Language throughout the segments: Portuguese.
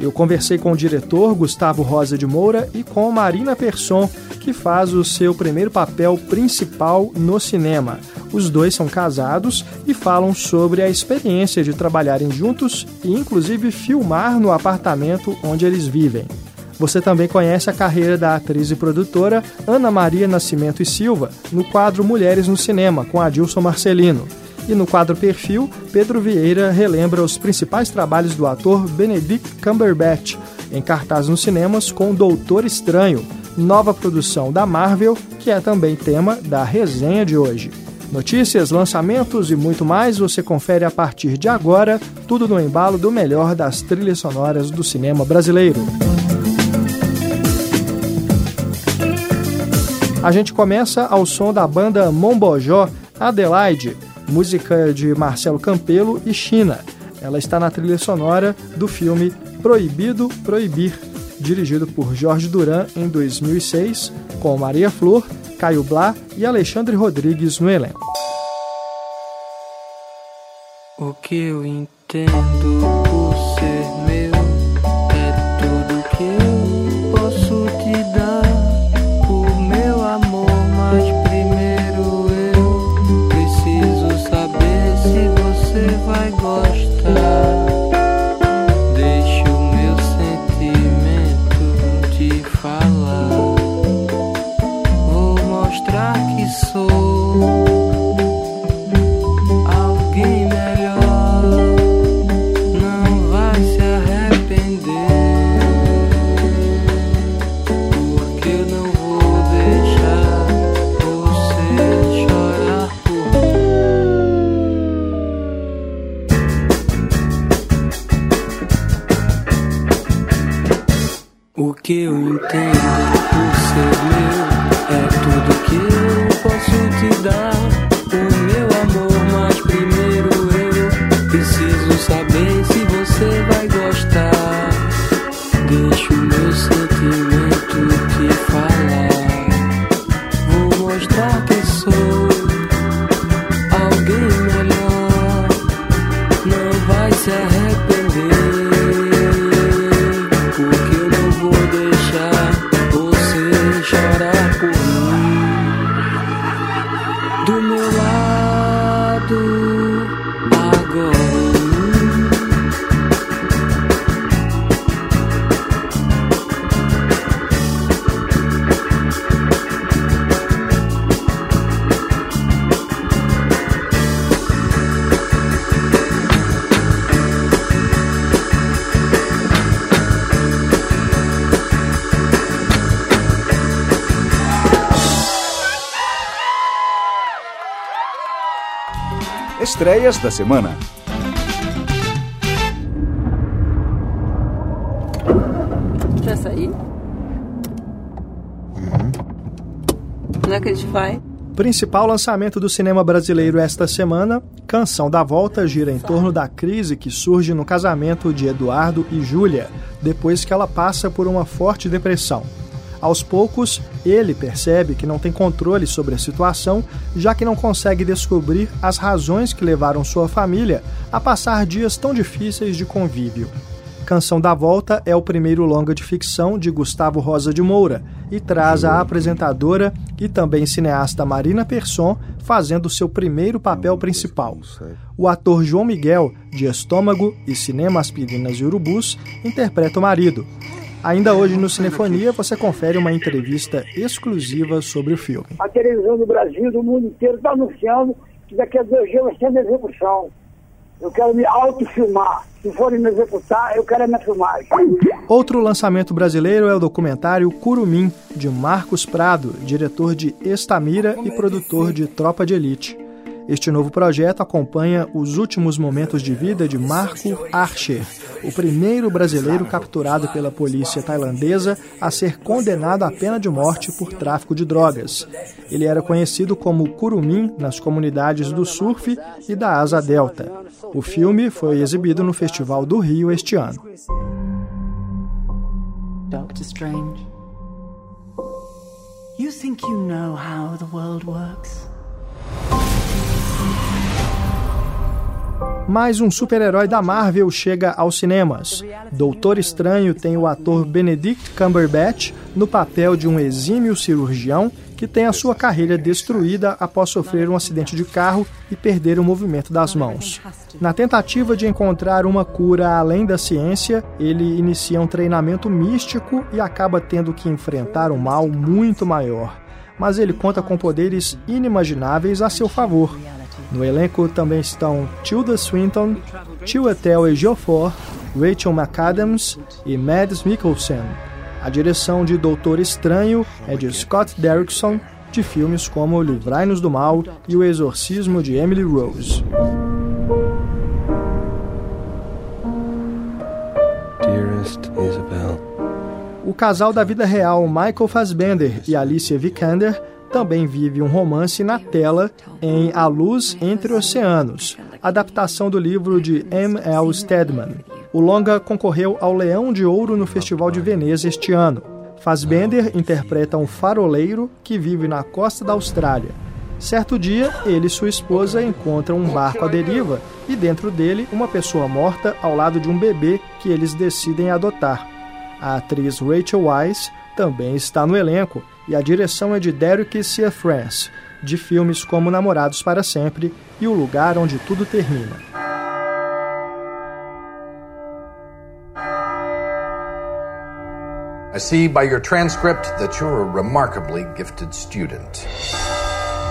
eu conversei com o diretor Gustavo Rosa de Moura e com Marina Persson, que faz o seu primeiro papel principal no cinema. Os dois são casados e falam sobre a experiência de trabalharem juntos e, inclusive, filmar no apartamento onde eles vivem. Você também conhece a carreira da atriz e produtora Ana Maria Nascimento e Silva no quadro Mulheres no Cinema, com Adilson Marcelino. E no quadro Perfil, Pedro Vieira relembra os principais trabalhos do ator Benedict Cumberbatch, em cartaz nos cinemas com Doutor Estranho, nova produção da Marvel, que é também tema da resenha de hoje. Notícias, lançamentos e muito mais você confere a partir de agora, tudo no embalo do melhor das trilhas sonoras do cinema brasileiro. A gente começa ao som da banda Mombojó Adelaide, música de Marcelo Campelo e China. Ela está na trilha sonora do filme Proibido Proibir, dirigido por Jorge Duran em 2006, com Maria Flor, Caio Blá e Alexandre Rodrigues no elenco. O que eu entendo estreias da semana. Já sair? Uhum. Onde é que a gente vai? Principal lançamento do cinema brasileiro esta semana, Canção da Volta gira em torno da crise que surge no casamento de Eduardo e Júlia, depois que ela passa por uma forte depressão. Aos poucos, ele percebe que não tem controle sobre a situação, já que não consegue descobrir as razões que levaram sua família a passar dias tão difíceis de convívio. Canção da Volta é o primeiro longa de ficção de Gustavo Rosa de Moura e traz a apresentadora e também cineasta Marina Persson fazendo seu primeiro papel principal. O ator João Miguel, de Estômago e Cinema Aspirinas e Urubus, interpreta o marido, Ainda hoje no Cinefonia você confere uma entrevista exclusiva sobre o filme. A televisão do Brasil, do mundo inteiro, está anunciando que daqui a dois dias vai ser minha execução. Eu quero me autofilmar. Se forem me executar, eu quero a minha filmagem. Outro lançamento brasileiro é o documentário Curumim, de Marcos Prado, diretor de Estamira e produtor de Tropa de Elite. Este novo projeto acompanha os últimos momentos de vida de Marco Archer, o primeiro brasileiro capturado pela polícia tailandesa a ser condenado à pena de morte por tráfico de drogas. Ele era conhecido como Curumim nas comunidades do surf e da Asa Delta. O filme foi exibido no Festival do Rio este ano. Doctor Strange. You think you know how the world works? Mais um super-herói da Marvel chega aos cinemas. Doutor Estranho tem o ator Benedict Cumberbatch no papel de um exímio cirurgião que tem a sua carreira destruída após sofrer um acidente de carro e perder o movimento das mãos. Na tentativa de encontrar uma cura além da ciência, ele inicia um treinamento místico e acaba tendo que enfrentar um mal muito maior. Mas ele conta com poderes inimagináveis a seu favor no elenco também estão Tilda Swinton, Chiwetel Ejiofor, Rachel McAdams e Mads Mikkelsen. A direção de Doutor Estranho é de Scott Derrickson, de filmes como Livrai-nos do Mal e O Exorcismo de Emily Rose. O casal da vida real Michael Fassbender e Alicia Vikander também vive um romance na tela em A Luz Entre Oceanos, adaptação do livro de M. L. Stedman. O longa concorreu ao Leão de Ouro no Festival de Veneza este ano. Fassbender interpreta um faroleiro que vive na costa da Austrália. Certo dia, ele e sua esposa encontram um barco à deriva e dentro dele uma pessoa morta ao lado de um bebê que eles decidem adotar. A atriz Rachel Weisz também está no elenco e a direção é de Derek France, de filmes como Namorados para Sempre e O Lugar Onde Tudo Termina. I see by your transcript that you're a remarkably gifted student.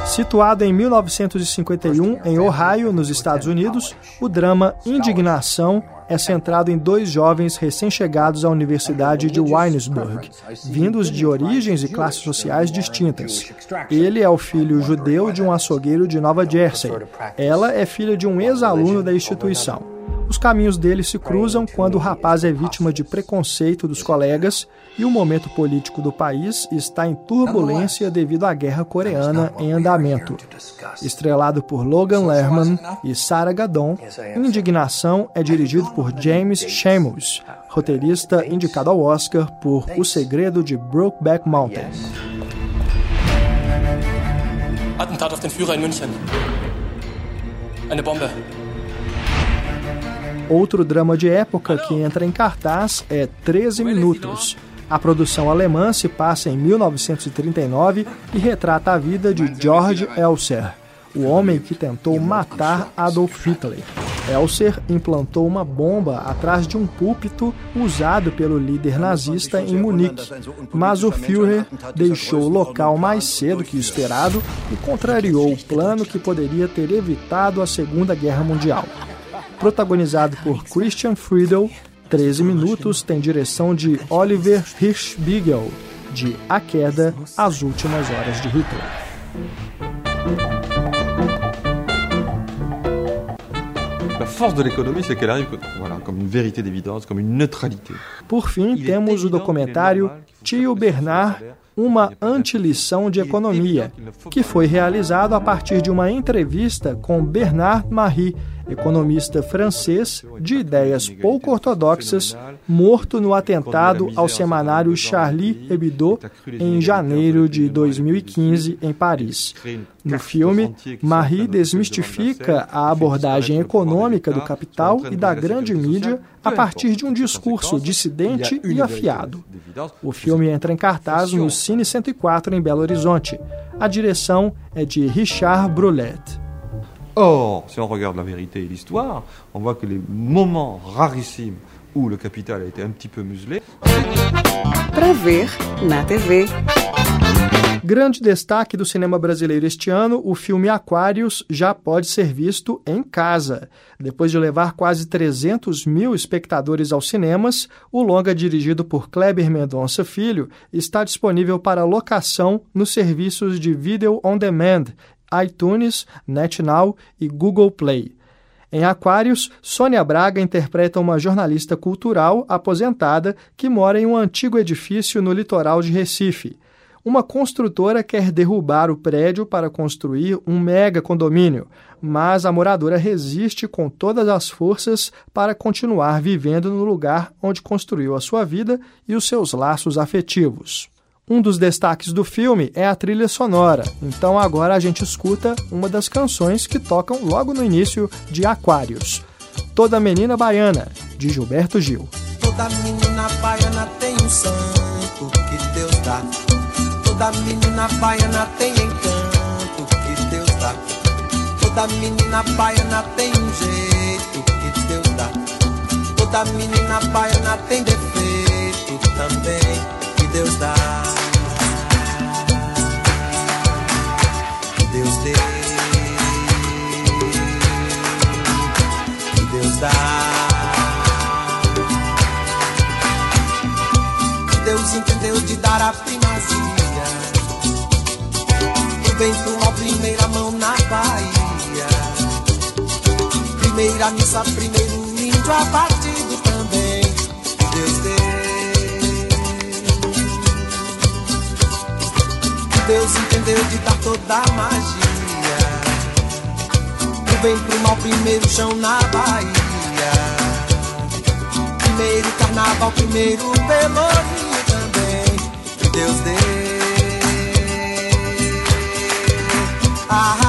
Situado em 1951 em Ohio, nos Estados Unidos, o drama Indignação é centrado em dois jovens recém-chegados à Universidade de Winesburg, vindos de origens e classes sociais distintas. Ele é o filho judeu de um açougueiro de Nova Jersey. Ela é filha de um ex-aluno da instituição. Os caminhos deles se cruzam quando o rapaz é vítima de preconceito dos colegas e o momento político do país está em turbulência devido à guerra coreana em andamento. Estrelado por Logan Lerman e Sarah Gadon, Indignação é dirigido por James Shamos, roteirista indicado ao Oscar por O Segredo de Brokeback Mountain. Attentat auf den Führer in München. Eine Bombe. Outro drama de época que entra em cartaz é 13 Minutos. A produção alemã se passa em 1939 e retrata a vida de George Elser, o homem que tentou matar Adolf Hitler. Elser implantou uma bomba atrás de um púlpito usado pelo líder nazista em Munique, mas o Führer deixou o local mais cedo que esperado e contrariou o plano que poderia ter evitado a Segunda Guerra Mundial protagonizado por Christian Friedel. 13 minutos tem direção de Oliver Hirschbiegel, de A Queda, As Últimas Horas de Hitler. La force de l'économie, c'est qu'elle arrive voilà, comme une vérité d'évidence, comme une neutralité. Por fim, temos o documentário Tio Bernard, uma antilição de economia, que foi realizado a partir de uma entrevista com Bernard Marie, economista francês de ideias pouco ortodoxas, morto no atentado ao semanário Charlie Hebdo em janeiro de 2015 em Paris. No filme, Marie desmistifica a abordagem econômica do capital e da grande mídia a partir de um discurso dissidente e afiado. O filme entra em cartaz no Cine 104 em Belo Horizonte. A direção é de Richard Brulet. Or, si on regarde la vérité et l'histoire, on voit que les moments rarissimes où le capital a été un petit peu muselé. Para ver na TV. Grande destaque do cinema brasileiro este ano, o filme Aquários já pode ser visto em casa. Depois de levar quase 300 mil espectadores aos cinemas, o longa dirigido por Kleber Mendonça Filho está disponível para locação nos serviços de vídeo on demand iTunes, NetNow e Google Play. Em Aquários, Sônia Braga interpreta uma jornalista cultural aposentada que mora em um antigo edifício no litoral de Recife. Uma construtora quer derrubar o prédio para construir um mega condomínio, mas a moradora resiste com todas as forças para continuar vivendo no lugar onde construiu a sua vida e os seus laços afetivos. Um dos destaques do filme é a trilha sonora, então agora a gente escuta uma das canções que tocam logo no início de Aquários. Toda Menina Baiana, de Gilberto Gil. Toda menina baiana tem um santo que Deus dá. Toda menina baiana tem encanto que Deus dá. Toda menina baiana tem um jeito que Deus dá. Toda menina baiana tem defeito também que Deus dá. Que Deus dá. Que Deus entendeu de dar a primazia. O vento a primeira mão na Bahia. Primeira missa, primeiro índio abatido também. Deus deu. Deus entendeu de dar toda a magia. O bem pro mal, primeiro chão na Bahia. Primeiro carnaval, primeiro pelourinho também. Que Deus deu. Ah, ah.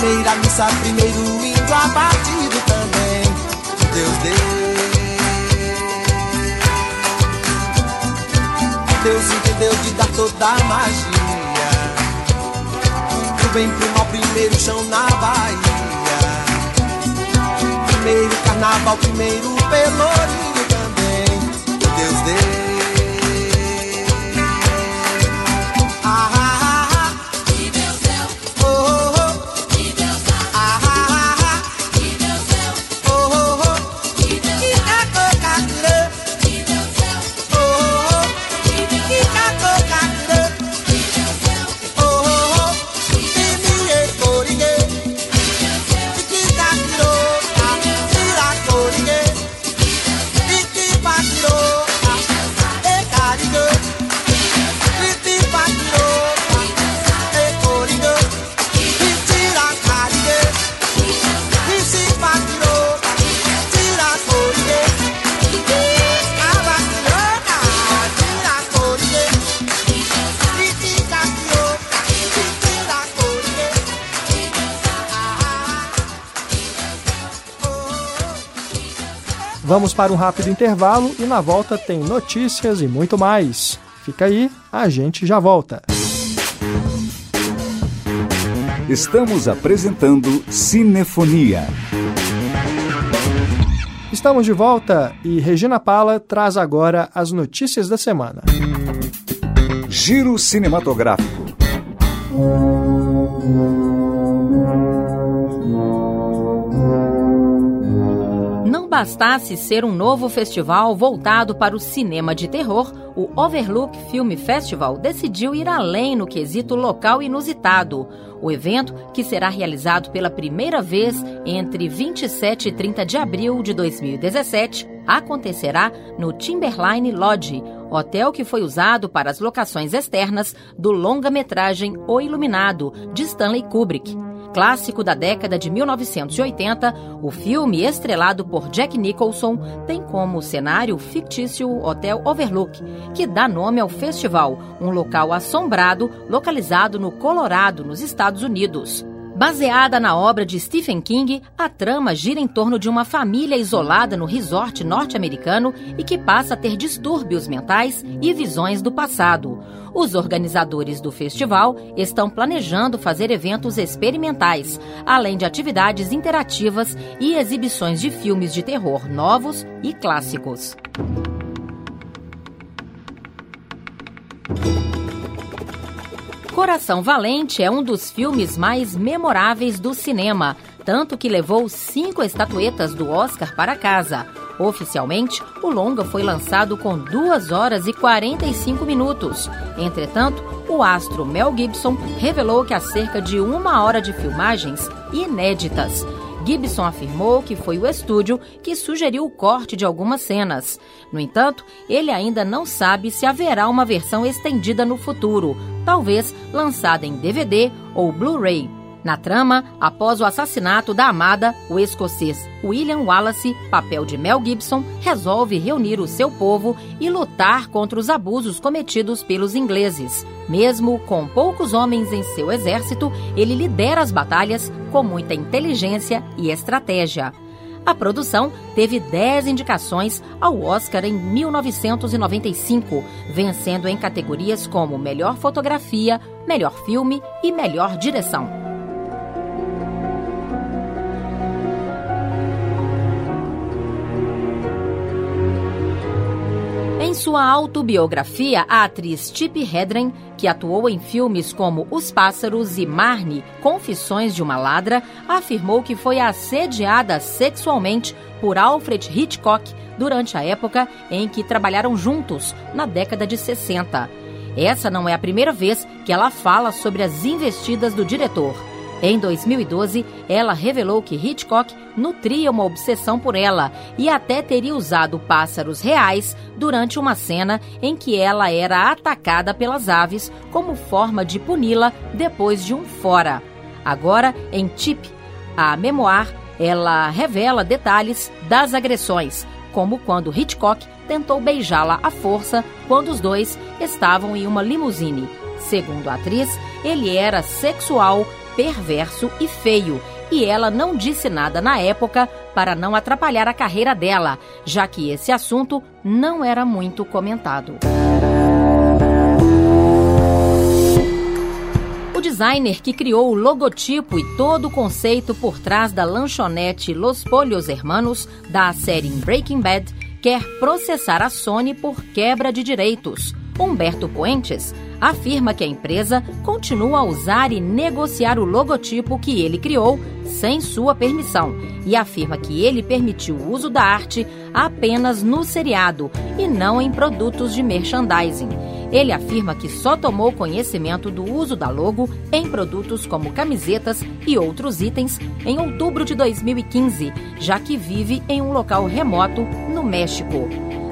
Primeira missa, primeiro índio abatido também. Deus deu. Deus entendeu de dar toda a magia. O bem pro mal, primeiro chão na Bahia. Primeiro carnaval, primeiro pelourinho Vamos para um rápido intervalo e na volta tem notícias e muito mais. Fica aí, a gente já volta. Estamos apresentando Cinefonia. Estamos de volta e Regina Pala traz agora as notícias da semana. Giro cinematográfico. Bastasse ser um novo festival voltado para o cinema de terror, o Overlook Film Festival decidiu ir além no quesito local inusitado. O evento, que será realizado pela primeira vez entre 27 e 30 de abril de 2017, acontecerá no Timberline Lodge, hotel que foi usado para as locações externas do longa-metragem O Iluminado, de Stanley Kubrick. Clássico da década de 1980, o filme, estrelado por Jack Nicholson, tem como cenário o fictício Hotel Overlook, que dá nome ao festival, um local assombrado localizado no Colorado, nos Estados Unidos. Baseada na obra de Stephen King, a trama gira em torno de uma família isolada no resort norte-americano e que passa a ter distúrbios mentais e visões do passado. Os organizadores do festival estão planejando fazer eventos experimentais, além de atividades interativas e exibições de filmes de terror novos e clássicos. Coração Valente é um dos filmes mais memoráveis do cinema, tanto que levou cinco estatuetas do Oscar para casa. Oficialmente, o longa foi lançado com 2 horas e 45 minutos. Entretanto, o astro Mel Gibson revelou que há cerca de uma hora de filmagens inéditas. Gibson afirmou que foi o estúdio que sugeriu o corte de algumas cenas. No entanto, ele ainda não sabe se haverá uma versão estendida no futuro, talvez lançada em DVD ou Blu-ray. Na trama, após o assassinato da amada, o escocês William Wallace, papel de Mel Gibson, resolve reunir o seu povo e lutar contra os abusos cometidos pelos ingleses. Mesmo com poucos homens em seu exército, ele lidera as batalhas com muita inteligência e estratégia. A produção teve 10 indicações ao Oscar em 1995, vencendo em categorias como Melhor Fotografia, Melhor Filme e Melhor Direção. Em sua autobiografia, a atriz Tippi Hedren, que atuou em filmes como Os Pássaros e Marnie, Confissões de uma Ladra, afirmou que foi assediada sexualmente por Alfred Hitchcock durante a época em que trabalharam juntos, na década de 60. Essa não é a primeira vez que ela fala sobre as investidas do diretor. Em 2012, ela revelou que Hitchcock nutria uma obsessão por ela e até teria usado pássaros reais durante uma cena em que ela era atacada pelas aves como forma de puni-la depois de um fora. Agora, em Tip, a memoir, ela revela detalhes das agressões, como quando Hitchcock tentou beijá-la à força quando os dois estavam em uma limusine. Segundo a atriz, ele era sexual perverso e feio, e ela não disse nada na época para não atrapalhar a carreira dela, já que esse assunto não era muito comentado. O designer que criou o logotipo e todo o conceito por trás da lanchonete Los Pollos Hermanos da série Breaking Bad quer processar a Sony por quebra de direitos. Humberto Puentes afirma que a empresa continua a usar e negociar o logotipo que ele criou sem sua permissão e afirma que ele permitiu o uso da arte apenas no seriado e não em produtos de merchandising. Ele afirma que só tomou conhecimento do uso da logo em produtos como camisetas e outros itens em outubro de 2015, já que vive em um local remoto no México.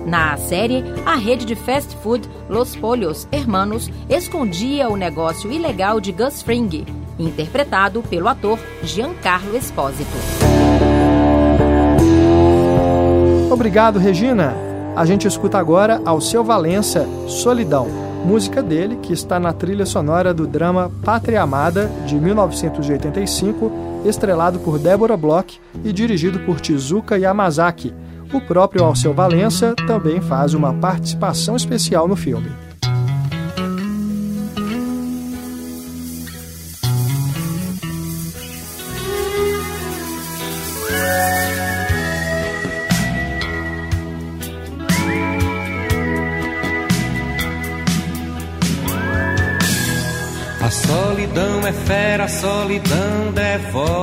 Na série, a rede de fast food Los Pollos Hermanos escondia o negócio ilegal de Gus Fring, interpretado pelo ator Giancarlo Espósito. Obrigado, Regina. A gente escuta agora Alceu Valença, Solidão, música dele que está na trilha sonora do drama Pátria Amada, de 1985, estrelado por Débora Bloch e dirigido por Tizuka Yamazaki o próprio Alceu Valença também faz uma participação especial no filme. A solidão é fera, a solidão devora.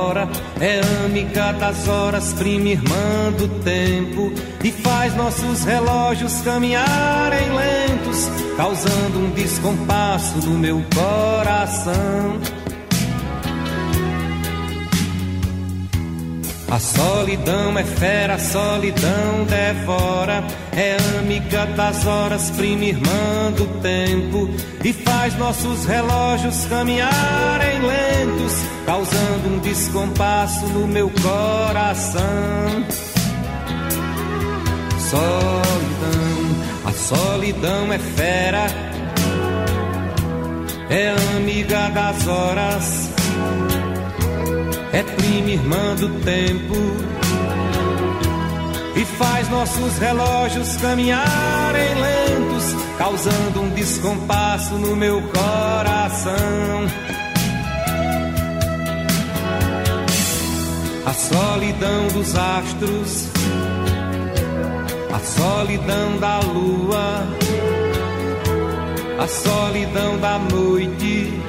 É amiga das horas, prima irmã do tempo. E faz nossos relógios caminharem lentos, causando um descompasso no meu coração. A solidão é fera, a solidão devora. É amiga das horas, prima irmã do tempo. E faz nossos relógios caminharem lentos, causando um descompasso no meu coração. Solidão, a solidão é fera. É amiga das horas é prima irmã do tempo e faz nossos relógios caminharem lentos, causando um descompasso no meu coração. A solidão dos astros, a solidão da lua, a solidão da noite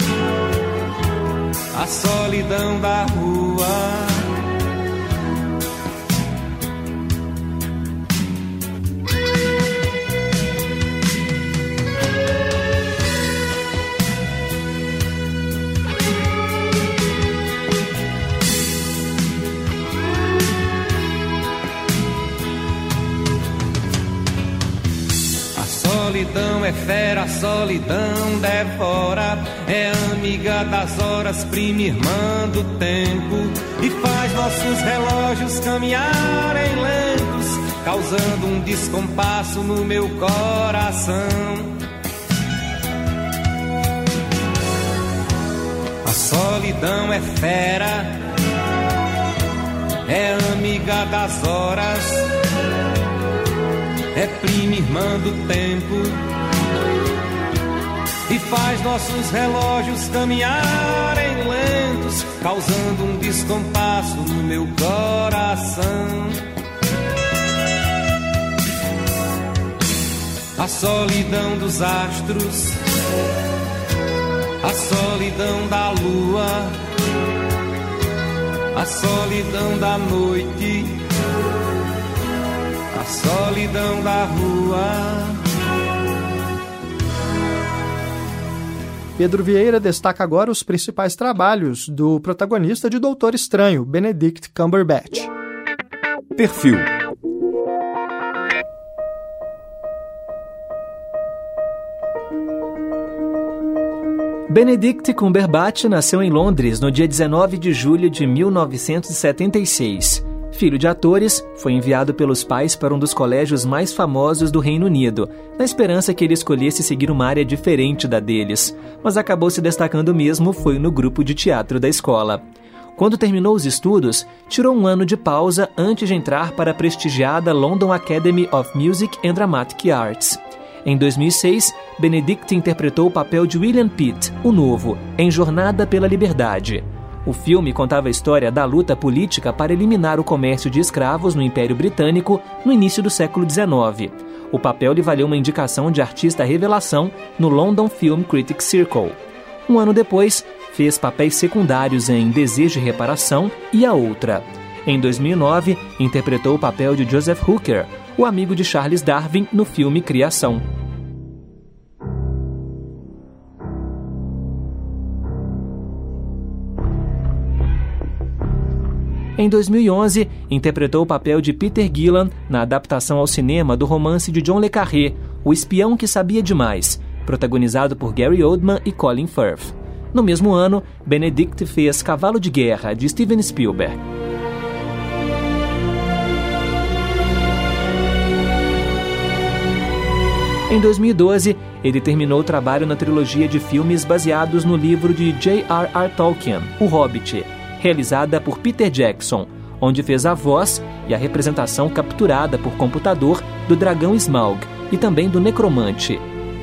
a solidão da rua. É fera, a solidão devora. É amiga das horas, prima irmã do tempo. E faz nossos relógios caminharem lentos, causando um descompasso no meu coração. A solidão é fera, é amiga das horas é prima irmã do tempo e faz nossos relógios caminharem lentos, causando um descompasso no meu coração. A solidão dos astros, a solidão da lua, a solidão da noite solidão da rua. Pedro Vieira destaca agora os principais trabalhos do protagonista de Doutor Estranho, Benedict Cumberbatch. Perfil Benedict Cumberbatch nasceu em Londres no dia 19 de julho de 1976. Filho de atores, foi enviado pelos pais para um dos colégios mais famosos do Reino Unido, na esperança que ele escolhesse seguir uma área diferente da deles, mas acabou se destacando mesmo foi no grupo de teatro da escola. Quando terminou os estudos, tirou um ano de pausa antes de entrar para a prestigiada London Academy of Music and Dramatic Arts. Em 2006, Benedict interpretou o papel de William Pitt, o novo, em Jornada pela Liberdade. O filme contava a história da luta política para eliminar o comércio de escravos no Império Britânico no início do século XIX. O papel lhe valeu uma indicação de artista revelação no London Film Critics Circle. Um ano depois, fez papéis secundários em Desejo e Reparação e A Outra. Em 2009, interpretou o papel de Joseph Hooker, o amigo de Charles Darwin no filme Criação. Em 2011, interpretou o papel de Peter Gillan na adaptação ao cinema do romance de John le Carré, O Espião que Sabia Demais, protagonizado por Gary Oldman e Colin Firth. No mesmo ano, Benedict fez Cavalo de Guerra, de Steven Spielberg. Em 2012, ele terminou o trabalho na trilogia de filmes baseados no livro de J.R.R. Tolkien, O Hobbit, realizada por Peter Jackson, onde fez a voz e a representação capturada por computador do dragão Smaug e também do Necromante.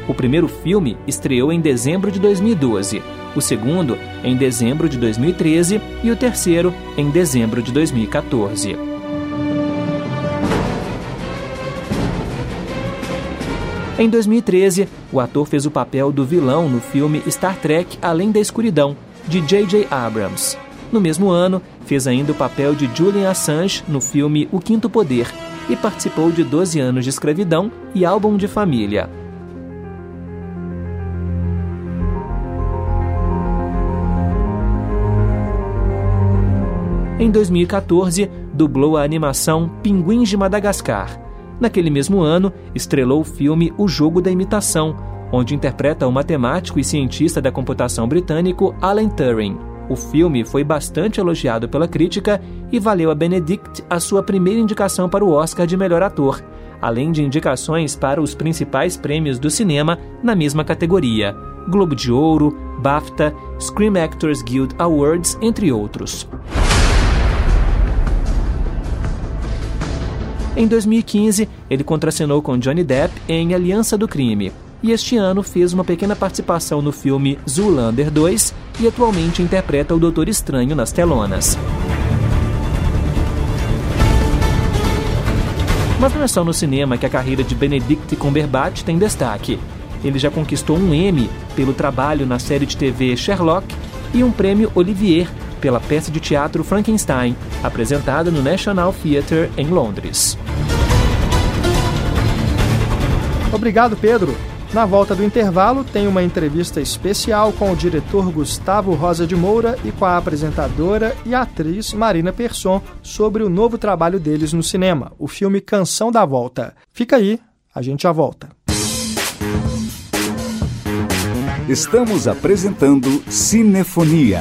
O primeiro filme estreou em dezembro de 2012, o segundo em dezembro de 2013 e o terceiro em dezembro de 2014. Em 2013, o ator fez o papel do vilão no filme Star Trek Além da Escuridão, de J.J. Abrams. No mesmo ano, fez ainda o papel de Julian Assange no filme O Quinto Poder e participou de 12 anos de escravidão e álbum de família. Em Em 2014, dublou a animação Pinguins de Madagascar. Naquele mesmo ano, estrelou o filme O Jogo da Imitação, onde interpreta o matemático e cientista da computação britânico Alan Turing. O filme foi bastante elogiado pela crítica e valeu a Benedict a sua primeira indicação para o Oscar de melhor ator, além de indicações para os principais prêmios do cinema na mesma categoria: Globo de Ouro, BAFTA, Screen Actors Guild Awards, entre outros. Em 2015, ele contracenou com Johnny Depp em Aliança do Crime, e este ano fez uma pequena participação no filme Zoolander 2 e atualmente interpreta o Doutor Estranho nas telonas. Mas não é só no cinema que a carreira de Benedict Cumberbatch tem destaque. Ele já conquistou um Emmy pelo trabalho na série de TV Sherlock e um prêmio Olivier pela peça de teatro Frankenstein, apresentada no National Theatre em Londres. Obrigado, Pedro. Na volta do intervalo, tem uma entrevista especial com o diretor Gustavo Rosa de Moura e com a apresentadora e atriz Marina Persson sobre o novo trabalho deles no cinema, o filme Canção da Volta. Fica aí, a gente já volta. Estamos apresentando Cinefonia.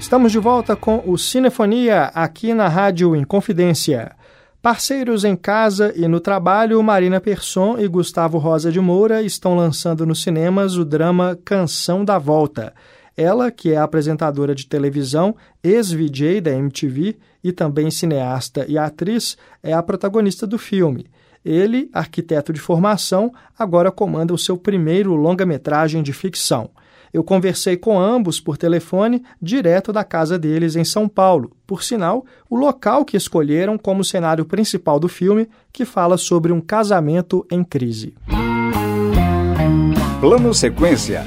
Estamos de volta com o Cinefonia aqui na Rádio Inconfidência. Parceiros em casa e no trabalho, Marina Persson e Gustavo Rosa de Moura estão lançando nos cinemas o drama Canção da Volta. Ela, que é apresentadora de televisão, ex-VJ da MTV e também cineasta e atriz, é a protagonista do filme. Ele, arquiteto de formação, agora comanda o seu primeiro longa-metragem de ficção. Eu conversei com ambos por telefone, direto da casa deles em São Paulo. Por sinal, o local que escolheram como cenário principal do filme, que fala sobre um casamento em crise. Plano Sequência.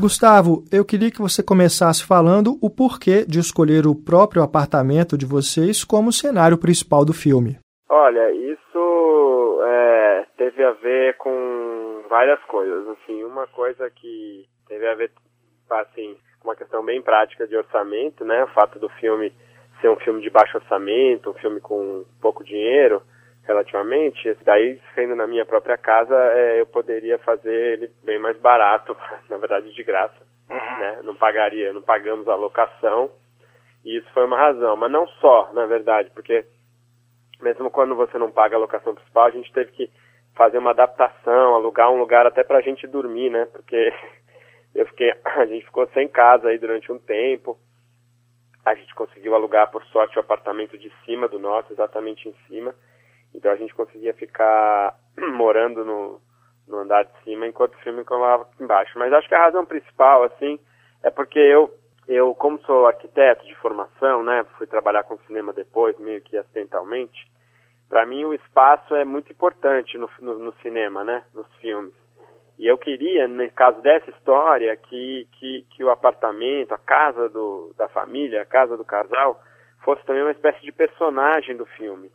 Gustavo, eu queria que você começasse falando o porquê de escolher o próprio apartamento de vocês como cenário principal do filme. Olha, isso é, teve a ver com várias coisas. Assim, uma coisa que teve a ver, assim, com uma questão bem prática de orçamento, né? O fato do filme ser um filme de baixo orçamento, um filme com pouco dinheiro, relativamente. Daí, sendo na minha própria casa, é, eu poderia fazer ele bem mais barato, na verdade de graça, né? Não pagaria, não pagamos a locação. E isso foi uma razão, mas não só, na verdade, porque mesmo quando você não paga a locação principal, a gente teve que fazer uma adaptação, alugar um lugar até pra gente dormir, né? Porque eu fiquei, a gente ficou sem casa aí durante um tempo. A gente conseguiu alugar, por sorte, o apartamento de cima do nosso, exatamente em cima. Então a gente conseguia ficar morando no, no andar de cima enquanto o filme colava embaixo. Mas acho que a razão principal, assim, é porque eu eu, como sou arquiteto de formação, né, fui trabalhar com cinema depois, meio que acidentalmente, para mim o espaço é muito importante no, no, no, cinema, né, nos filmes. E eu queria, no caso dessa história, que, que, que o apartamento, a casa do, da família, a casa do casal, fosse também uma espécie de personagem do filme.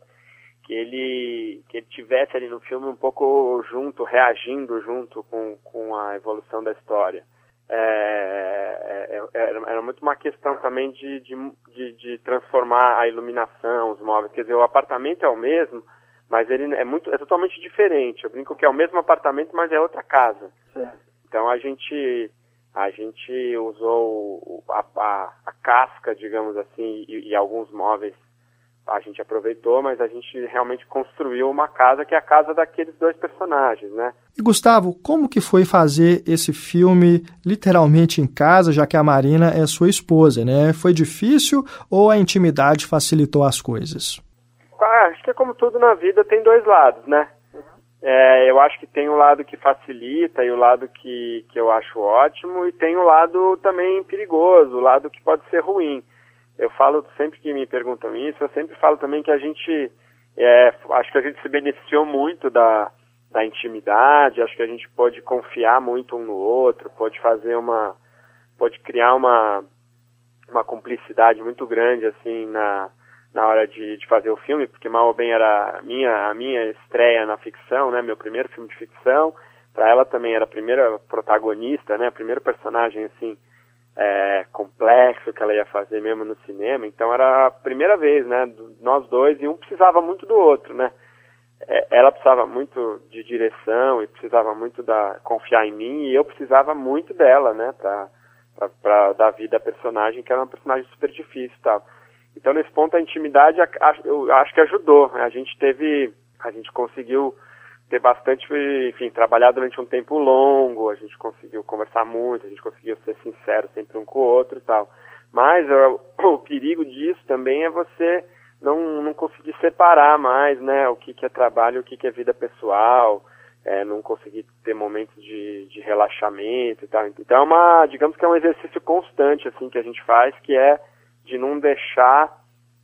Que ele, que ele tivesse ali no filme um pouco junto, reagindo junto com, com a evolução da história. É, é, é, era muito uma questão também de, de, de, transformar a iluminação, os móveis. Quer dizer, o apartamento é o mesmo, mas ele é muito é totalmente diferente. Eu brinco que é o mesmo apartamento, mas é outra casa. Certo. Então a gente a gente usou a, a, a casca, digamos assim, e, e alguns móveis a gente aproveitou, mas a gente realmente construiu uma casa que é a casa daqueles dois personagens, né? E Gustavo, como que foi fazer esse filme literalmente em casa, já que a Marina é sua esposa, né? Foi difícil ou a intimidade facilitou as coisas? Ah, acho que é como tudo na vida, tem dois lados, né? É, eu acho que tem o lado que facilita e o lado que, que eu acho ótimo, e tem o lado também perigoso, o lado que pode ser ruim eu falo sempre que me perguntam isso, eu sempre falo também que a gente, é, acho que a gente se beneficiou muito da, da intimidade, acho que a gente pode confiar muito um no outro, pode fazer uma, pode criar uma, uma cumplicidade muito grande, assim, na, na hora de, de fazer o filme, porque mal ou bem era a minha, a minha estreia na ficção, né, meu primeiro filme de ficção, para ela também era a primeira protagonista, né, primeiro personagem, assim, é, complexo que ela ia fazer mesmo no cinema. Então era a primeira vez, né? Nós dois e um precisava muito do outro, né? É, ela precisava muito de direção e precisava muito da confiar em mim e eu precisava muito dela, né? Pra, pra, pra dar vida à personagem, que era uma personagem super difícil tal. Então nesse ponto a intimidade eu acho que ajudou. A gente teve, a gente conseguiu ter bastante, enfim, trabalhar durante um tempo longo, a gente conseguiu conversar muito, a gente conseguiu ser sincero sempre um com o outro e tal. Mas o perigo disso também é você não, não conseguir separar mais, né, o que, que é trabalho o que, que é vida pessoal, é, não conseguir ter momentos de, de relaxamento e tal. Então é uma, digamos que é um exercício constante, assim, que a gente faz, que é de não deixar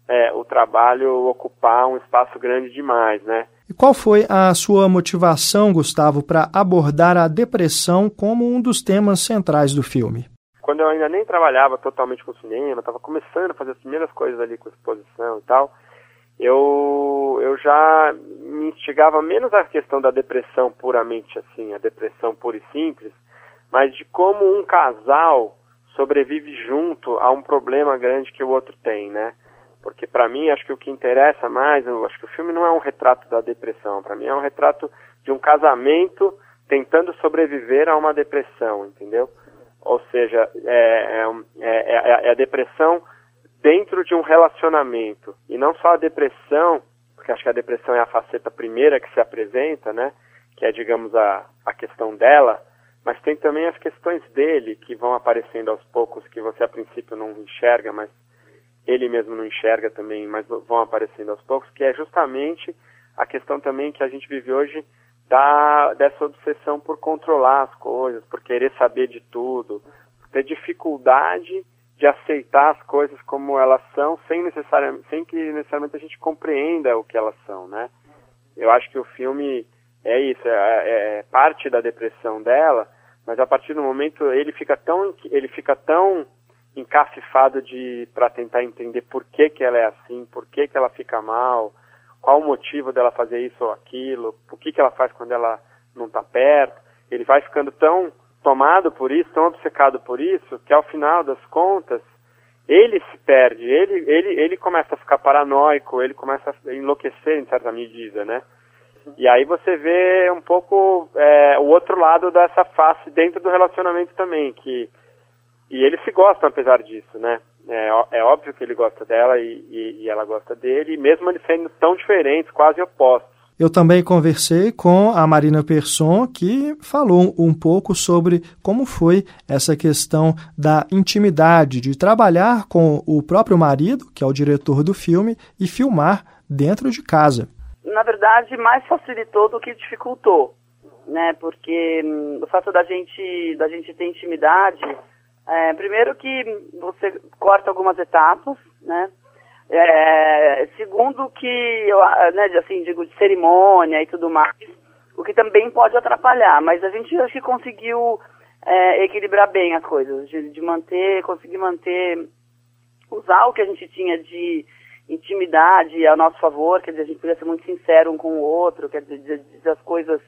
é, o trabalho ocupar um espaço grande demais, né. E qual foi a sua motivação, Gustavo, para abordar a depressão como um dos temas centrais do filme? quando eu ainda nem trabalhava totalmente com cinema, estava começando a fazer as primeiras coisas ali com exposição e tal, eu, eu já me instigava menos a questão da depressão puramente assim, a depressão pura e simples, mas de como um casal sobrevive junto a um problema grande que o outro tem, né? Porque para mim, acho que o que interessa mais, eu acho que o filme não é um retrato da depressão, para mim é um retrato de um casamento tentando sobreviver a uma depressão, entendeu? Ou seja, é, é, um- é- é- é a depressão dentro de um relacionamento. E não só a depressão, porque acho que a depressão é a faceta primeira que se apresenta, né? Que é, digamos, a, a questão dela, mas tem também as questões dele que vão aparecendo aos poucos, que você a princípio não enxerga, mas ele mesmo não enxerga também, mas vão aparecendo aos poucos, que é justamente a questão também que a gente vive hoje da, dessa obsessão por controlar as coisas, por querer saber de tudo, ter dificuldade de aceitar as coisas como elas são, sem, necessariamente, sem que necessariamente a gente compreenda o que elas são, né? Eu acho que o filme é isso, é, é parte da depressão dela, mas a partir do momento ele fica tão, ele fica tão encafifado de para tentar entender por que que ela é assim, por que que ela fica mal, qual o motivo dela fazer isso ou aquilo, o que que ela faz quando ela não está perto. Ele vai ficando tão tomado por isso, tão obcecado por isso, que ao final das contas ele se perde, ele ele ele começa a ficar paranoico, ele começa a enlouquecer em certa medida, né? E aí você vê um pouco é, o outro lado dessa face dentro do relacionamento também, que e eles se gostam apesar disso, né? É, é óbvio que ele gosta dela e, e- e ela gosta dele, mesmo eles sendo tão diferentes, quase opostos. Eu também conversei com a Marina Persson, que falou um pouco sobre como foi essa questão da intimidade, de trabalhar com o próprio marido, que é o diretor do filme, e filmar dentro de casa. na verdade, mais facilitou do que dificultou, né? Porque hum, o fato da gente, da gente ter intimidade, é, primeiro que você corta algumas etapas, né? É, segundo que, né, assim, digo, de cerimônia e tudo mais, o que também pode atrapalhar, mas a gente acho que conseguiu é, equilibrar bem as coisas, de, de manter, conseguir manter, usar o que a gente tinha de intimidade a nosso favor, quer dizer, a gente podia ser muito sincero um com o outro, quer dizer, dizer as coisas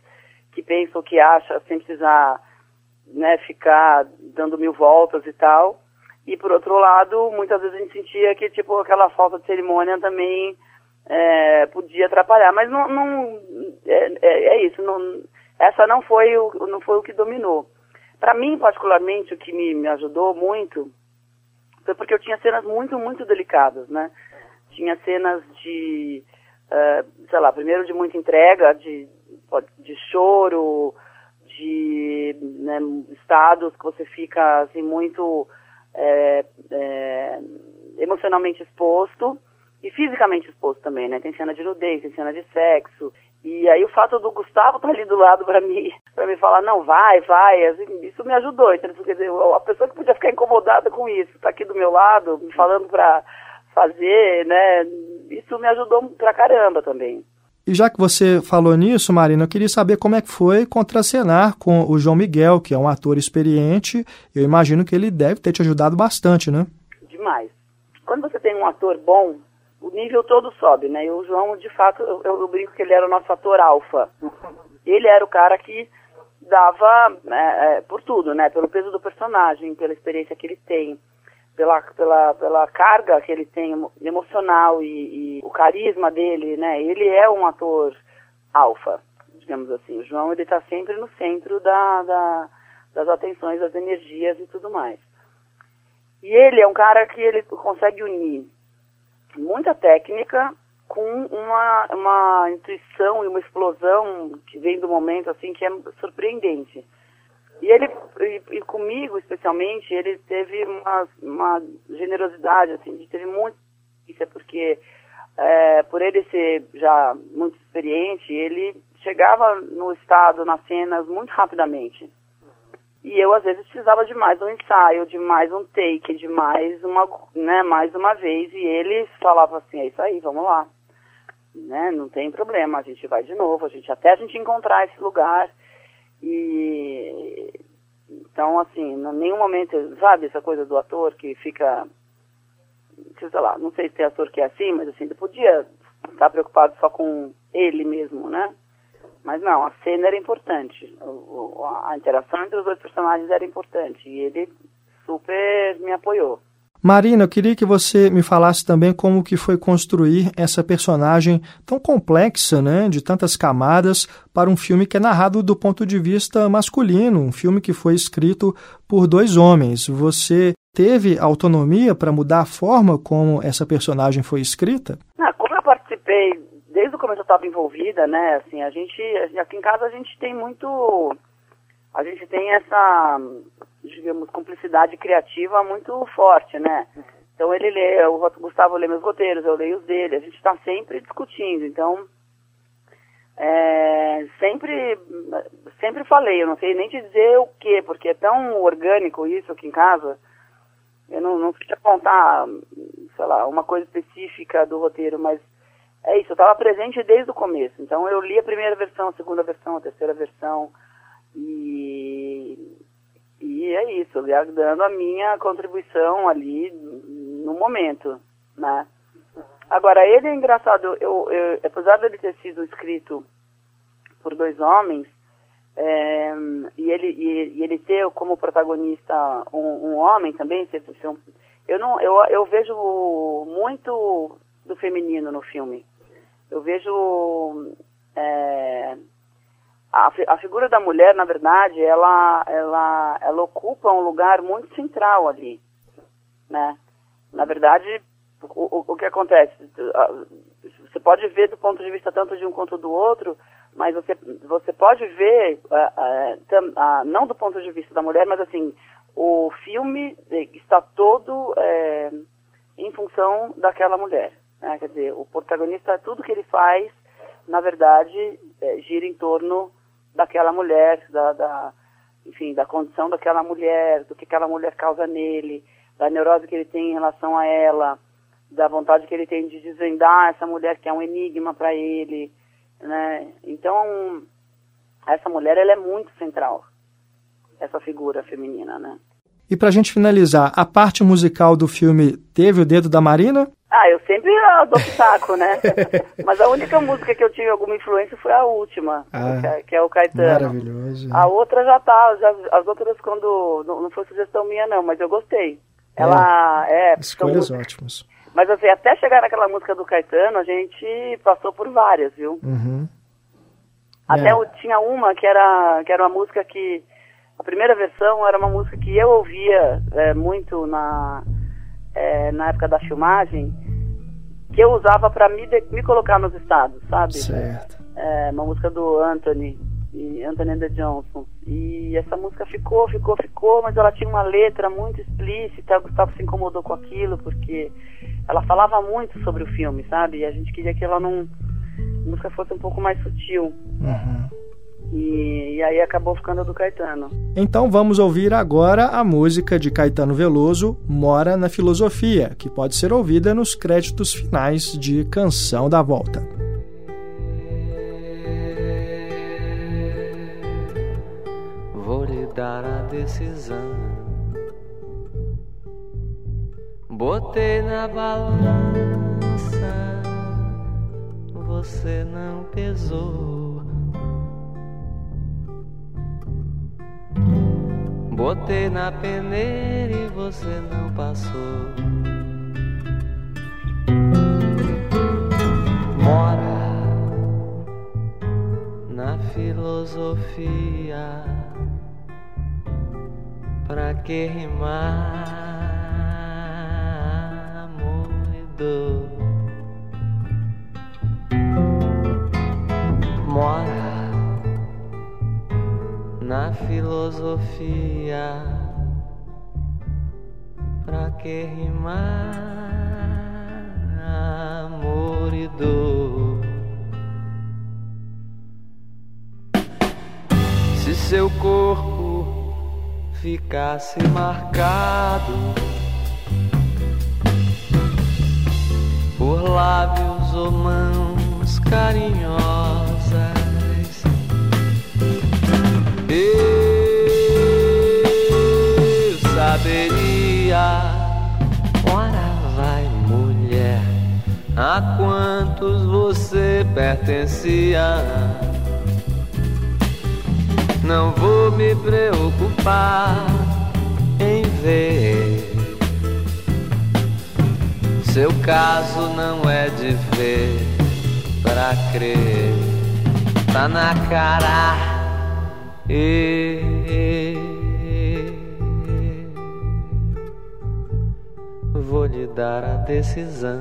que pensa ou que acha, sem precisar né, ficar dando mil voltas e tal. E por outro lado, muitas vezes a gente sentia que tipo aquela falta de cerimônia também é, podia atrapalhar, mas não, não é, é, é isso, não, essa não foi o não foi o que dominou. Para mim particularmente o que me, me ajudou muito foi porque eu tinha cenas muito muito delicadas, né? Tinha cenas de eh, sei lá, primeiro de muita entrega, de de choro, de né, estados que você fica assim muito é, é, emocionalmente exposto e fisicamente exposto também, né? Tem cena de nudez, tem cena de sexo. E aí o fato do Gustavo estar ali do lado para mim, para me falar, não, vai, vai, assim, isso me ajudou. Então, quer dizer, a pessoa que podia ficar incomodada com isso, tá aqui do meu lado, me falando para fazer, né? Isso me ajudou pra caramba também. E já que você falou nisso, Marina, eu queria saber como é que foi contracenar com o João Miguel, que é um ator experiente. Eu imagino que ele deve ter te ajudado bastante, né? Demais. Quando você tem um ator bom, o nível todo sobe, né? E o João, de fato, eu, eu brinco que ele era o nosso ator alfa. Ele era o cara que dava é, é, por tudo, né? Pelo peso do personagem, pela experiência que ele tem, pela, pela, pela carga que ele tem emo- emocional e, e o carisma dele, né? Ele é um ator alfa, digamos assim. O João ele está sempre no centro da, da- das atenções, das energias e tudo mais. E ele é um cara que ele consegue unir muita técnica com uma, uma intuição e uma explosão que vem do momento assim que é surpreendente. E ele e, e comigo especialmente ele teve uma, uma generosidade assim, de teve isso é porque é, por ele ser já muito experiente ele chegava no estado nas cenas muito rapidamente. E eu às vezes precisava de mais um ensaio, de mais um take, de mais uma, né, mais uma vez, e ele falava assim, é isso aí, vamos lá. Né, não tem problema, a gente vai de novo, a gente até a gente encontrar esse lugar. E então assim, em nenhum momento, sabe essa coisa do ator que fica sei lá, não sei se tem ator que é assim, mas assim, ele podia estar preocupado só com ele mesmo, né? Mas não, a cena era importante. A interação entre os dois personagens era importante. E ele super me apoiou. Marina, eu queria que você me falasse também como que foi construir essa personagem tão complexa, né, de tantas camadas, para um filme que é narrado do ponto de vista masculino, um filme que foi escrito por dois homens. Você teve autonomia para mudar a forma como essa personagem foi escrita? Ah, como eu participei, desde o começo eu estava envolvida, né? Assim, a gente, aqui em casa a gente tem muito, a gente tem essa, digamos, cumplicidade criativa muito forte, né? Então ele lê, o Gustavo lê meus roteiros, eu leio os dele, a gente está sempre discutindo. Então, é, sempre, sempre falei, eu não sei nem te dizer o que, porque é tão orgânico isso aqui em casa. Eu não, não queria contar, sei lá, uma coisa específica do roteiro, mas é isso, eu estava presente desde o começo. Então eu li a primeira versão, a segunda versão, a terceira versão e, e é isso, dando a minha contribuição ali no momento, né? Agora, ele é engraçado, eu, eu, apesar dele ter sido escrito por dois homens, é, e, ele, e, e ele ter como protagonista um, um homem também, ser, ser um- eu, não, eu, eu vejo muito do feminino no filme. Eu vejo é, a, a figura da mulher, na verdade, ela, ela, ela ocupa um lugar muito central ali, né? Na verdade, o, o, que acontece? Você pode ver do ponto de vista tanto de um quanto do outro, mas você, você pode ver, tam- ah, não do ponto de vista da mulher, mas assim, o filme está todo eh, em função daquela mulher. né? Quer dizer, o protagonista, tudo que ele faz, na verdade, eh, gira em torno daquela mulher, da, da, enfim, da condição daquela mulher, do que aquela mulher causa nele, da neurose que ele tem em relação a ela, da vontade que ele tem de desvendar essa mulher que é um enigma para ele, né? Então, essa mulher ela é muito central, essa figura feminina, né? E para a gente finalizar, a parte musical do filme teve o dedo da Marina? Ah, eu sempre dou pitaco, né? Mas a única música que eu tive alguma influência foi a última, Ah, que, é, que é o Caetano. Maravilhoso. A outra já tá, já, as outras quando, não, não foi sugestão minha não, mas eu gostei. Ela é... são Escolhas músicas- ótimas. Mas assim, até chegar naquela música do Caetano, a gente passou por várias, viu? Uhum. Até É. o- tinha uma que era, que era uma música que. A primeira versão era uma música que eu ouvia é, muito na, é, na época da filmagem, que eu usava para me, de- me colocar nos estados, sabe? Certo. É, uma música do Anthony, e Anthony the Johnson. E essa música ficou, ficou, ficou, mas ela tinha uma letra muito explícita. O Gustavo se incomodou com aquilo, porque ela falava muito sobre o filme, sabe? E a gente queria que ela não. A música fosse um pouco mais sutil. Uhum. E, e aí acabou ficando do Caetano. Então vamos ouvir agora a música de Caetano Veloso, Mora na Filosofia, que pode ser ouvida nos créditos finais de Canção da Volta. Vou lhe dar a decisão. Botei na balança, você não pesou. Botei na peneira e você não passou. Mora na filosofia. Pra que rimar, amor e dor? Mora na filosofia. Pra que rimar, amor e dor? Se seu corpo ficasse marcado por lábios ou mãos carinhosas. Saberia, ora vai mulher, a quantos você pertencia. Não vou me preocupar em ver. Seu caso não é de ver pra crer. Tá na cara. E, vou lhe dar a decisão.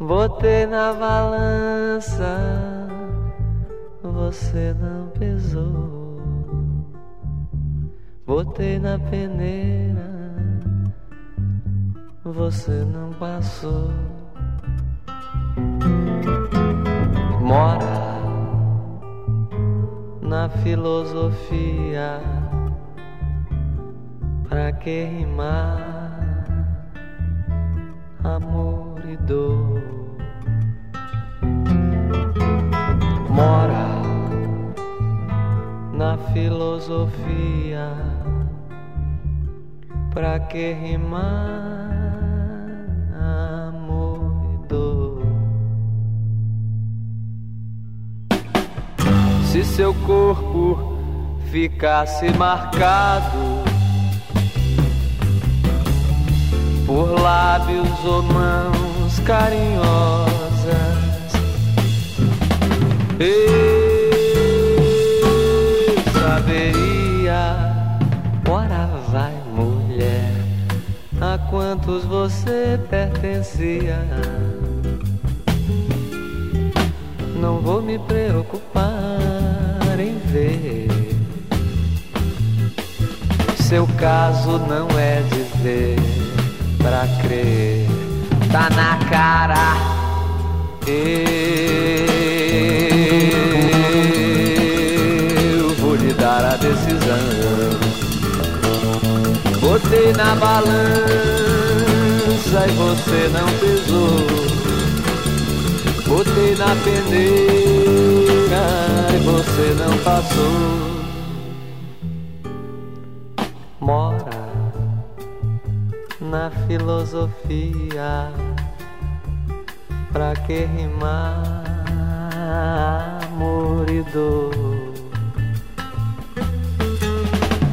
Botei na balança você não pesou. Botei na peneira, você não passou. Mora na filosofia, pra que rimar amor e dor? Mora na filosofia. Pra que rimar amor e dor? Se seu corpo ficasse marcado por lábios ou mãos carinhosas. Eu saberia, ora vai mulher, a quantos você pertencia. Não vou me preocupar em ver. Seu caso não é de ver pra crer, tá na cara. Eu vou lhe dar a decisão. Botei na balança e você não pesou. Botei na peneira e você não passou. Na filosofia pra que rimar amor e dor?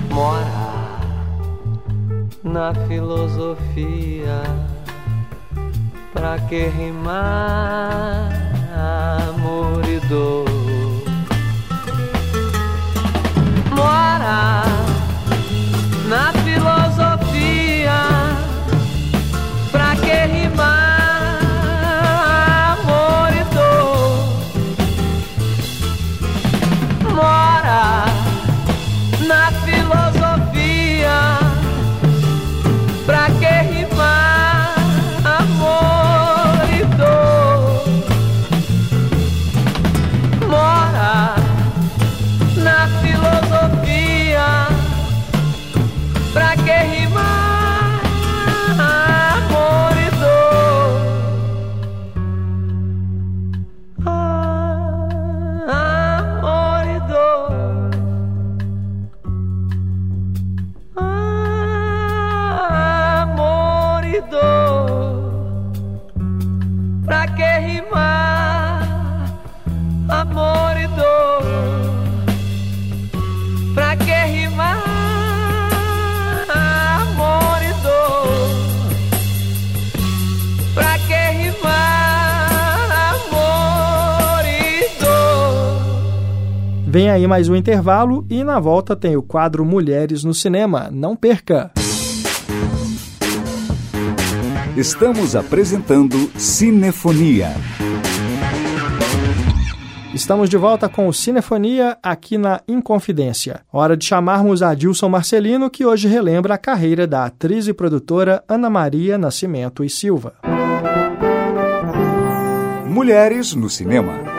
Mora na filosofia pra que rimar amor e dor? Mora aí mais um intervalo e na volta tem o quadro Mulheres no Cinema. Não perca! Estamos apresentando Cinefonia. Estamos de volta com o Cinefonia aqui na Inconfidência. Hora de chamarmos a Dilson Marcelino, que hoje relembra a carreira da atriz e produtora Ana Maria Nascimento e Silva. Mulheres no cinema.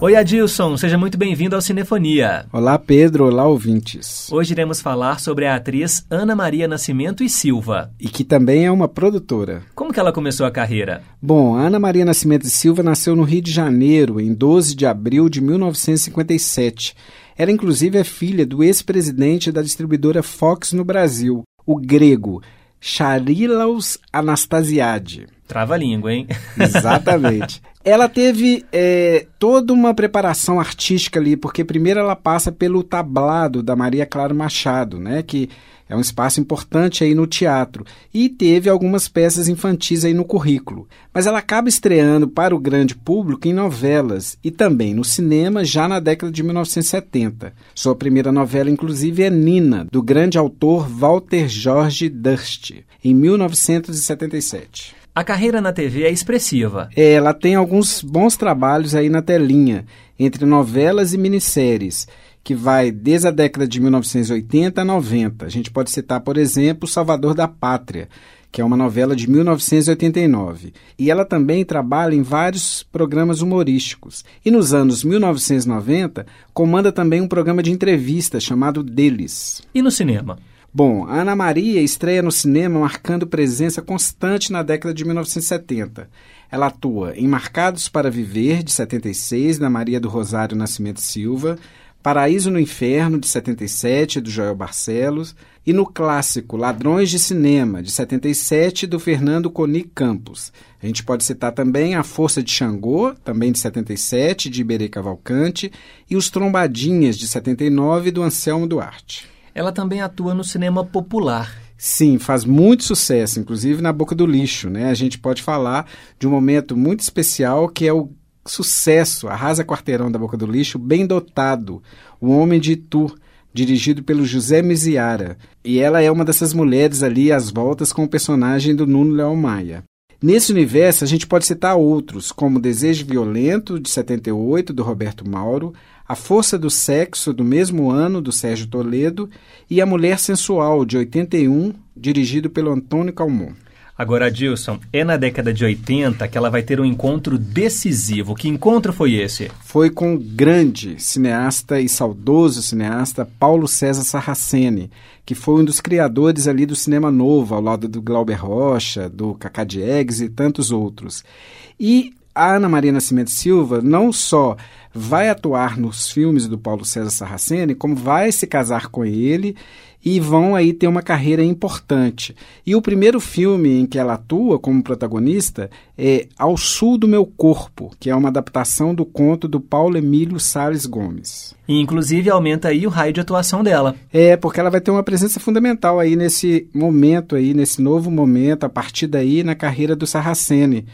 Oi, Adilson, seja muito bem-vindo ao Cinefonia. Olá, Pedro. Olá, ouvintes. Hoje iremos falar sobre a atriz Ana Maria Nascimento e Silva. E que também é uma produtora. Como que ela começou a carreira? Bom, a Ana Maria Nascimento e Silva nasceu no Rio de Janeiro em 12 de abril de 1957. Ela, inclusive, é filha do ex-presidente da distribuidora Fox no Brasil, o grego Charilaus Anastasiade. Trava a língua, hein? Exatamente. ela teve é, toda uma preparação artística ali, porque primeiro ela passa pelo tablado da Maria Clara Machado, né, que é um espaço importante aí no teatro, e teve algumas peças infantis aí no currículo. Mas ela acaba estreando para o grande público em novelas e também no cinema já na década de 1970. Sua primeira novela, inclusive, é Nina, do grande autor Walter Jorge Durst, em 1977. A carreira na TV é expressiva. É, ela tem alguns bons trabalhos aí na telinha, entre novelas e minisséries, que vai desde a década de 1980 a 90. A gente pode citar, por exemplo, Salvador da Pátria, que é uma novela de 1989. E ela também trabalha em vários programas humorísticos. E nos anos 1990, comanda também um programa de entrevista chamado Deles. E no cinema? Bom, a Ana Maria estreia no cinema marcando presença constante na década de 1970. Ela atua em Marcados para Viver, de 76, da Maria do Rosário Nascimento Silva, Paraíso no Inferno, de 77, do Joel Barcelos, e no clássico Ladrões de Cinema, de 77, do Fernando Coni Campos. A gente pode citar também A Força de Xangô, também de 77, de Iberê Cavalcante, e Os Trombadinhas, de 79, do Anselmo Duarte. Ela também atua no cinema popular. Sim, faz muito sucesso, inclusive na Boca do Lixo. Né? A gente pode falar de um momento muito especial que é o sucesso, Arrasa Quarteirão da Boca do Lixo, bem dotado, O Homem de Itu, dirigido pelo José Miziara. E ela é uma dessas mulheres ali às voltas com o personagem do Nuno Leão Maia. Nesse universo, a gente pode citar outros, como Desejo Violento, de 78, do Roberto Mauro, A Força do Sexo, do mesmo ano, do Sérgio Toledo, e A Mulher Sensual, de 81, dirigido pelo Antônio Calmon. Agora, Adilson, é na década de 80 que ela vai ter um encontro decisivo. Que encontro foi esse? Foi com o grande cineasta e saudoso cineasta Paulo César Sarraceni, que foi um dos criadores ali do cinema novo, ao lado do Glauber Rocha, do Cacá Diegues e tantos outros. E a Ana Maria Nascimento Silva não só vai atuar nos filmes do Paulo César Sarraceni, como vai se casar com ele e vão aí ter uma carreira importante. E o primeiro filme em que ela atua como protagonista é Ao Sul do Meu Corpo, que é uma adaptação do conto do Paulo Emílio Salles Gomes. E inclusive aumenta aí o raio de atuação dela. É, porque ela vai ter uma presença fundamental aí nesse momento aí, nesse novo momento, a partir daí na carreira do Sarraceni,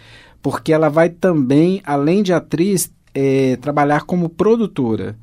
porque ela vai também, além de atriz, é, trabalhar como produtora.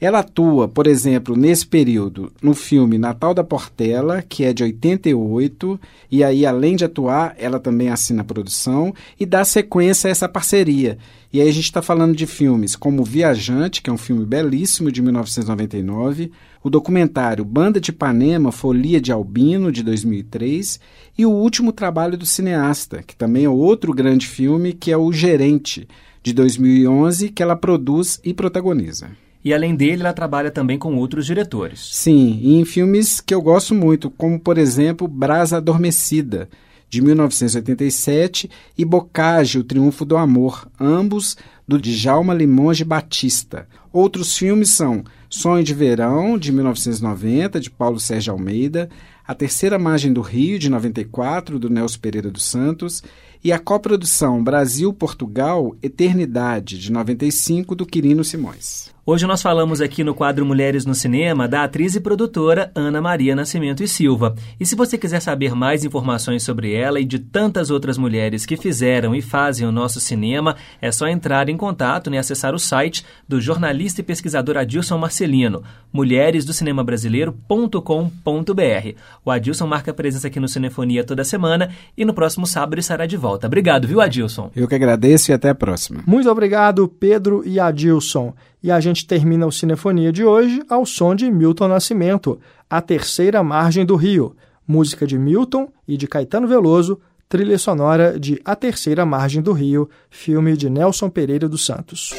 Ela atua, por exemplo, nesse período, no filme Natal da Portela, que é de 88, e aí, além de atuar, ela também assina a produção e dá sequência a essa parceria. E aí a gente está falando de filmes como Viajante, que é um filme belíssimo de 1999, o documentário Banda de Ipanema, Folia de Albino, de 2003, e o último trabalho do cineasta, que também é outro grande filme, que é O Gerente, de 2011, que ela produz e protagoniza. E além dele, ela trabalha também com outros diretores. Sim, e em filmes que eu gosto muito, como por exemplo Brasa Adormecida, de 1987, e Bocage, O Triunfo do Amor, ambos do Djalma Limonge Batista. Outros filmes são Sonho de Verão, de 1990, de Paulo Sérgio Almeida, A Terceira Margem do Rio, de 94, do Nelson Pereira dos Santos, e a coprodução Brasil-Portugal Eternidade, de 95, do Quirino Simões. Hoje nós falamos aqui no quadro Mulheres no Cinema da atriz e produtora Ana Maria Nascimento e Silva. E se você quiser saber mais informações sobre ela e de tantas outras mulheres que fizeram e fazem o nosso cinema, é só entrar em contato né, e acessar o site do jornalista e pesquisador Adilson Marcelino, mulheresdocinemabrasileiro.com.br. O Adilson marca presença aqui no Cinefonia toda semana e no próximo sábado estará de volta. Obrigado, viu, Adilson? Eu que agradeço e até a próxima. Muito obrigado, Pedro e Adilson. E a gente termina o Cinefonia de hoje ao som de Milton Nascimento, A Terceira Margem do Rio, música de Milton e de Caetano Veloso, trilha sonora de A Terceira Margem do Rio, filme de Nelson Pereira dos Santos.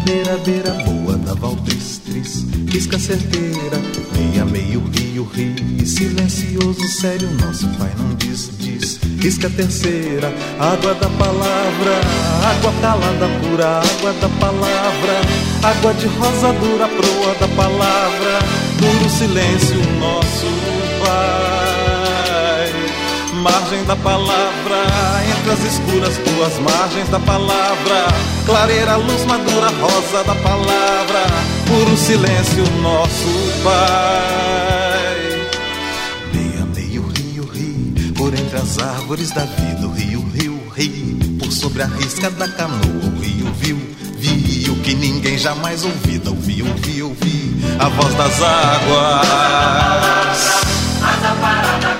Madeira, beira boa da Valdestris, risca certeira, meia, meio, rio, rio, silencioso, sério, nosso pai não diz, diz, risca terceira, água da palavra, água calada pura, água da palavra, água de rosa dura, proa da palavra, puro silêncio, nosso pai margem da palavra, entre as escuras tuas margens da palavra, clareira, luz madura, rosa da palavra, puro silêncio, nosso Pai. Meia, meio, rio, rio, por entre as árvores da vida, o rio, rio, rio, por sobre a risca da canoa, o rio viu, viu que ninguém jamais ouvida, ouviu, ouviu, ouviu, a voz das águas. Casa parada agora, casa